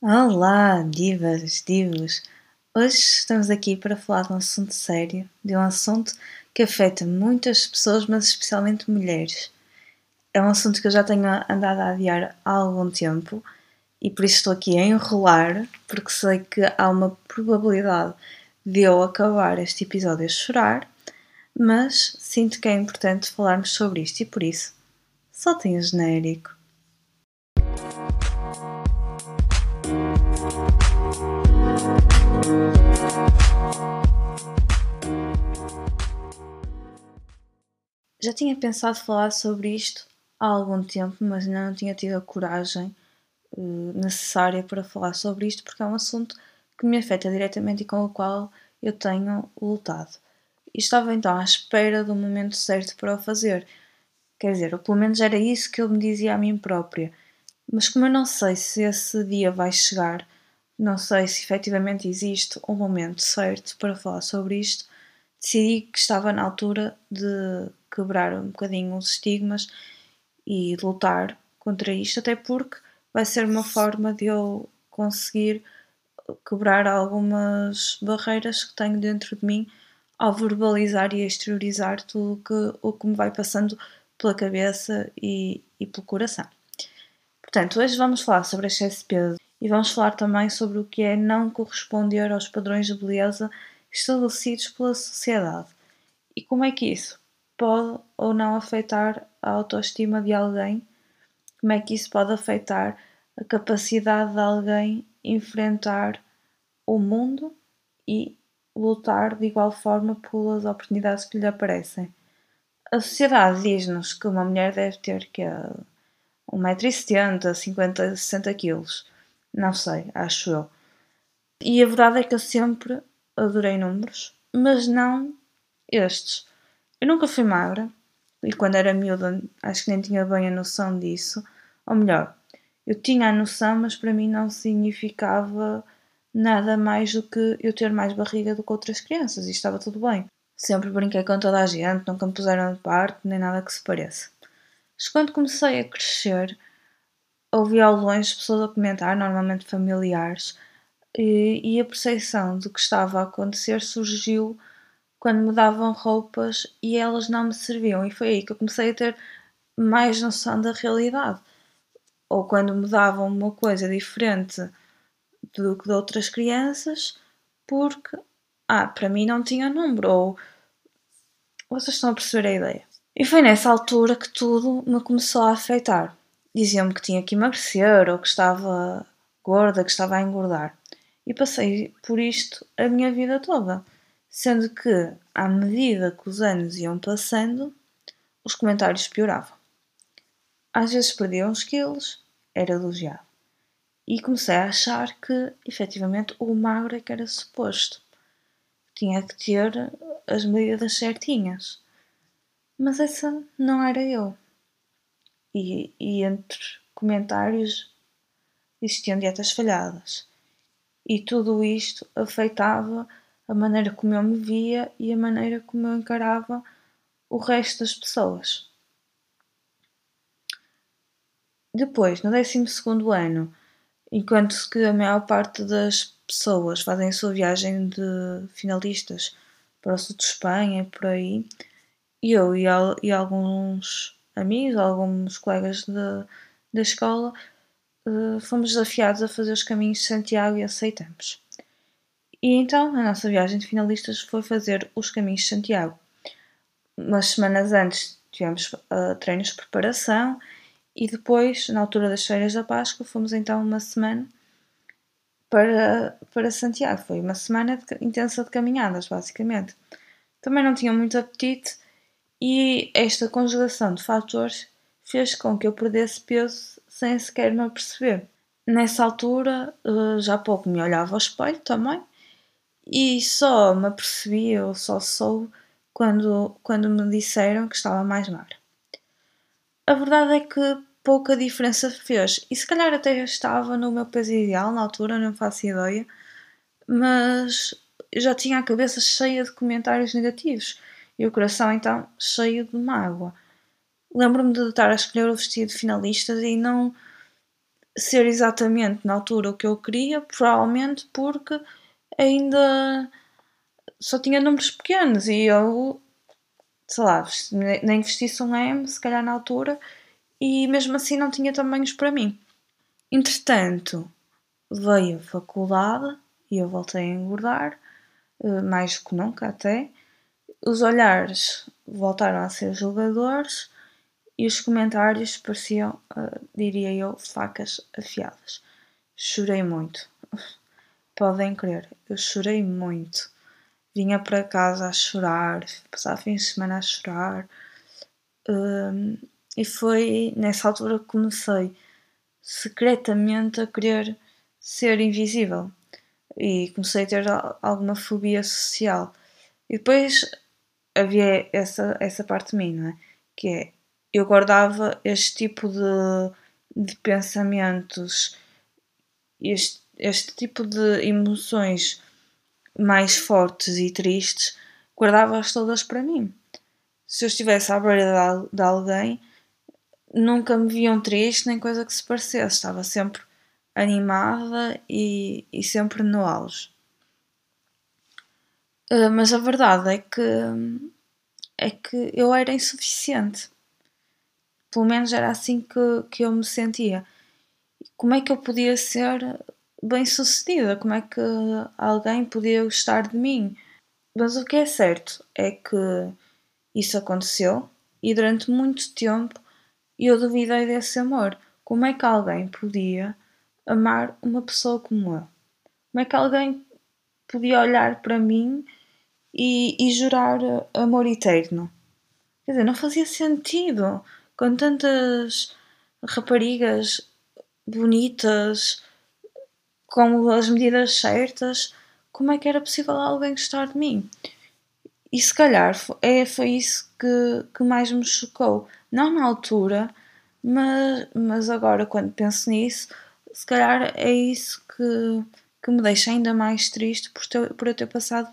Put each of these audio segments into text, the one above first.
Olá, divas, divos! Hoje estamos aqui para falar de um assunto sério, de um assunto que afeta muitas pessoas, mas especialmente mulheres. É um assunto que eu já tenho andado a adiar há algum tempo e por isso estou aqui a enrolar, porque sei que há uma probabilidade de eu acabar este episódio a chorar, mas sinto que é importante falarmos sobre isto e por isso soltem o genérico. Já tinha pensado falar sobre isto há algum tempo, mas ainda não tinha tido a coragem uh, necessária para falar sobre isto, porque é um assunto que me afeta diretamente e com o qual eu tenho lutado. E estava então à espera do momento certo para o fazer. Quer dizer, ou pelo menos era isso que eu me dizia a mim própria. Mas como eu não sei se esse dia vai chegar, não sei se efetivamente existe um momento certo para falar sobre isto, decidi que estava na altura de quebrar um bocadinho os estigmas e lutar contra isto, até porque vai ser uma forma de eu conseguir quebrar algumas barreiras que tenho dentro de mim ao verbalizar e exteriorizar tudo que, o que me vai passando pela cabeça e, e pelo coração. Portanto, hoje vamos falar sobre excesso de peso e vamos falar também sobre o que é não corresponder aos padrões de beleza estabelecidos pela sociedade e como é que isso pode ou não afetar a autoestima de alguém, como é que isso pode afetar a capacidade de alguém enfrentar o mundo e lutar de igual forma pelas oportunidades que lhe aparecem. A sociedade diz-nos que uma mulher deve ter que 1,70m, 50, 60 kg. Não sei, acho eu. E a verdade é que eu sempre adorei números, mas não estes. Eu nunca fui magra e quando era miúda acho que nem tinha bem a noção disso. Ou melhor, eu tinha a noção, mas para mim não significava nada mais do que eu ter mais barriga do que outras crianças e estava tudo bem. Sempre brinquei com toda a gente, nunca me puseram de parte, nem nada que se pareça. Mas quando comecei a crescer, ouvi ao longe pessoas a comentar, normalmente familiares, e, e a percepção do que estava a acontecer surgiu quando me davam roupas e elas não me serviam, e foi aí que eu comecei a ter mais noção da realidade. Ou quando me davam uma coisa diferente do que de outras crianças, porque, ah, para mim não tinha número, ou vocês estão a perceber a ideia. E foi nessa altura que tudo me começou a afetar. Diziam-me que tinha que emagrecer, ou que estava gorda, que estava a engordar. E passei por isto a minha vida toda. Sendo que, à medida que os anos iam passando, os comentários pioravam. Às vezes perdia uns quilos, era elogiado e comecei a achar que efetivamente o magro é que era suposto. Tinha que ter as medidas certinhas. Mas essa não era eu. E, e entre comentários existiam dietas falhadas. E tudo isto afetava a maneira como eu me via e a maneira como eu encarava o resto das pessoas. Depois, no 12 ano, enquanto que a maior parte das pessoas fazem a sua viagem de finalistas para o sul de Espanha e por aí, eu e, e alguns amigos, alguns colegas de, da escola, uh, fomos desafiados a fazer os caminhos de Santiago e aceitamos. E então a nossa viagem de finalistas foi fazer os caminhos de Santiago. Umas semanas antes tivemos uh, treinos de preparação e depois, na altura das férias da Páscoa, fomos então uma semana para, para Santiago. Foi uma semana de, intensa de caminhadas, basicamente. Também não tinha muito apetite e esta conjugação de fatores fez com que eu perdesse peso sem sequer me aperceber. Nessa altura, eh, já pouco me olhava ao espelho também e só me apercebi ou só soube quando, quando me disseram que estava mais magra. A verdade é que pouca diferença fez. E se calhar até estava no meu peso ideal na altura, não faço ideia, mas já tinha a cabeça cheia de comentários negativos e o coração então cheio de mágoa. Lembro-me de estar a escolher o vestido de finalistas e não ser exatamente na altura o que eu queria, provavelmente porque ainda só tinha números pequenos e eu, sei lá, nem vestisse um M, se calhar na altura, e mesmo assim não tinha tamanhos para mim. Entretanto, veio a faculdade e eu voltei a engordar, eh, mais que nunca até. Os olhares voltaram a ser julgadores e os comentários pareciam, uh, diria eu, facas afiadas. Chorei muito. Podem crer, eu chorei muito. Vinha para casa a chorar, passava fins de semana a chorar. Uh, e foi nessa altura que comecei secretamente a querer ser invisível e comecei a ter alguma fobia social. E depois havia essa, essa parte de mim, não é? Que é, eu guardava este tipo de, de pensamentos, este, este tipo de emoções mais fortes e tristes, guardava-as todas para mim. Se eu estivesse à beira de, alguém, nunca me viam triste nem coisa que se parecesse, estava sempre animada e, e sempre no auge. Uh, mas a verdade é que é que eu era insuficiente. Pelo menos era assim que, que eu me sentia. Como é que eu podia ser bem sucedida? Como é que alguém podia gostar de mim? Mas o que é certo é que isso aconteceu e durante muito tempo eu duvidei desse amor. Como é que alguém podia amar uma pessoa como eu? Como é que alguém podia olhar para mim e, e jurar amor eterno? Quer dizer, não fazia sentido. Com tantas raparigas bonitas, com as medidas certas, como é que era possível alguém gostar de mim? E se calhar é, foi isso que, que mais me chocou. Não na altura, mas, mas agora, quando penso nisso, se calhar é isso que, que me deixa ainda mais triste por, ter, por eu ter passado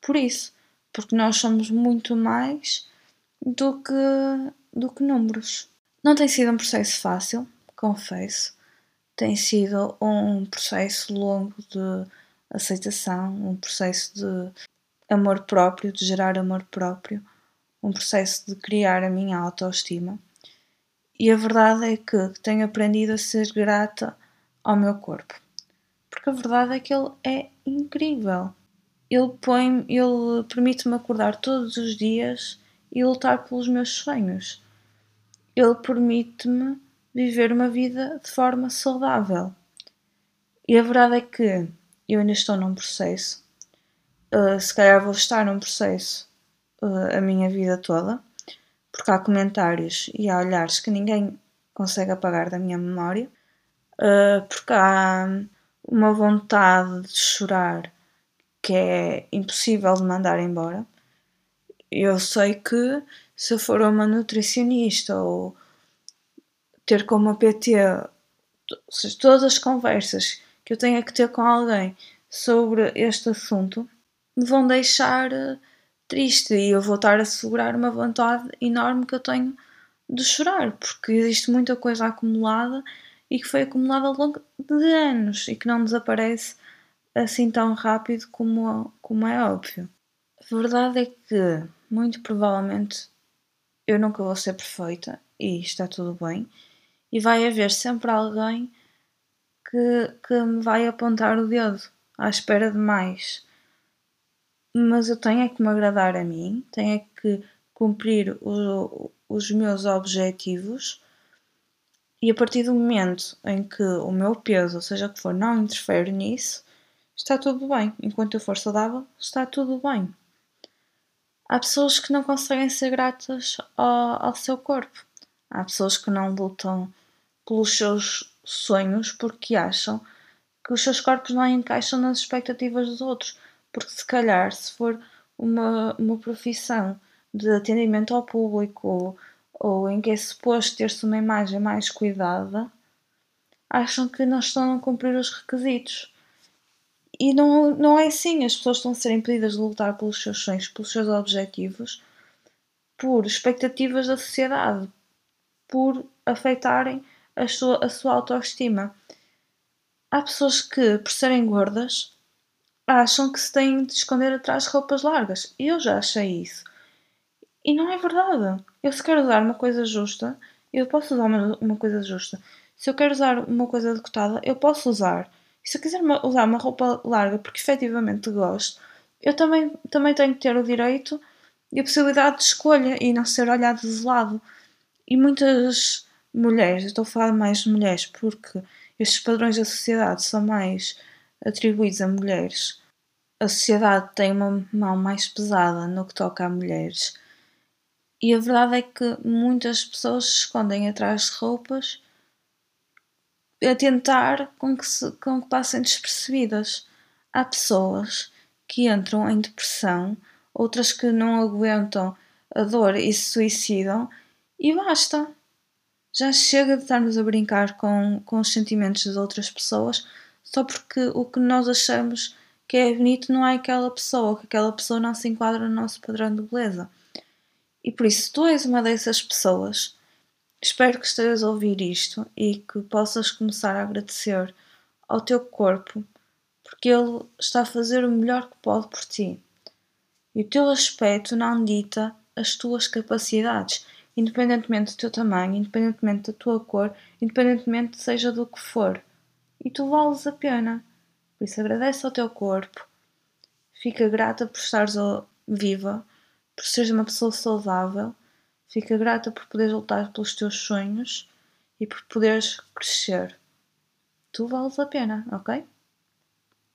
por isso. Porque nós somos muito mais do que, do que números. Não tem sido um processo fácil, confesso. Tem sido um processo longo de aceitação, um processo de amor próprio, de gerar amor próprio, um processo de criar a minha autoestima. E a verdade é que tenho aprendido a ser grata ao meu corpo. Porque a verdade é que ele é incrível. Ele põe, ele permite-me acordar todos os dias e lutar pelos meus sonhos. Ele permite-me viver uma vida de forma saudável. E a verdade é que eu ainda estou num processo. Uh, se calhar vou estar num processo uh, a minha vida toda, porque há comentários e há olhares que ninguém consegue apagar da minha memória uh, porque há uma vontade de chorar que é impossível de mandar embora. Eu sei que se eu for uma nutricionista ou ter como uma PT, seja, todas as conversas que eu tenha que ter com alguém sobre este assunto me vão deixar eh, triste e eu vou estar a segurar uma vontade enorme que eu tenho de chorar, porque existe muita coisa acumulada e que foi acumulado ao longo de anos e que não desaparece assim tão rápido como, como é óbvio. A verdade é que, muito provavelmente, eu nunca vou ser perfeita e está tudo bem, e vai haver sempre alguém que, que me vai apontar o dedo à espera de mais. Mas eu tenho é que me agradar a mim, tenho é que cumprir o, os meus objetivos e a partir do momento em que o meu peso, seja o que for, não interfere nisso, está tudo bem. Enquanto eu for saudável, está tudo bem. Há pessoas que não conseguem ser gratas ao, ao seu corpo. Há pessoas que não lutam pelos seus sonhos porque acham que os seus corpos não encaixam nas expectativas dos outros. Porque se calhar, se for uma, uma profissão de atendimento ao público ou em que é suposto ter-se uma imagem mais cuidada, acham que não estão a cumprir os requisitos. E não, não é assim, as pessoas estão a ser impedidas de lutar pelos seus sonhos, pelos seus objetivos, por expectativas da sociedade, por afetarem a sua, a sua autoestima. há pessoas que, por serem gordas, acham que se têm de esconder atrás de roupas largas. E eu já achei isso. E não é verdade. Eu se quero usar uma coisa justa, eu posso usar uma, uma coisa justa. Se eu quero usar uma coisa decotada, eu posso usar. E se eu quiser usar uma roupa larga porque efetivamente gosto, eu também, também tenho que ter o direito e a possibilidade de escolha e não ser olhado de lado. E muitas mulheres, estou a falar mais de mulheres porque estes padrões da sociedade são mais atribuídos a mulheres. A sociedade tem uma mão mais pesada no que toca a mulheres. E a verdade é que muitas pessoas se escondem atrás de roupas a tentar com que, se, com que passem despercebidas. Há pessoas que entram em depressão, outras que não aguentam a dor e se suicidam, e basta. Já chega de estarmos a brincar com, com os sentimentos das outras pessoas só porque o que nós achamos que é bonito não é aquela pessoa, que aquela pessoa não se enquadra no nosso padrão de beleza. E por isso, se tu és uma dessas pessoas, espero que estejas a ouvir isto e que possas começar a agradecer ao teu corpo porque ele está a fazer o melhor que pode por ti. E o teu aspecto não dita as tuas capacidades, independentemente do teu tamanho, independentemente da tua cor, independentemente seja do que for e tu vales a pena. Por isso agradece ao teu corpo, fica grata por estares viva, por seres uma pessoa saudável, fica grata por poderes lutar pelos teus sonhos e por poderes crescer. Tu vales a pena, ok?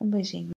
Um beijinho.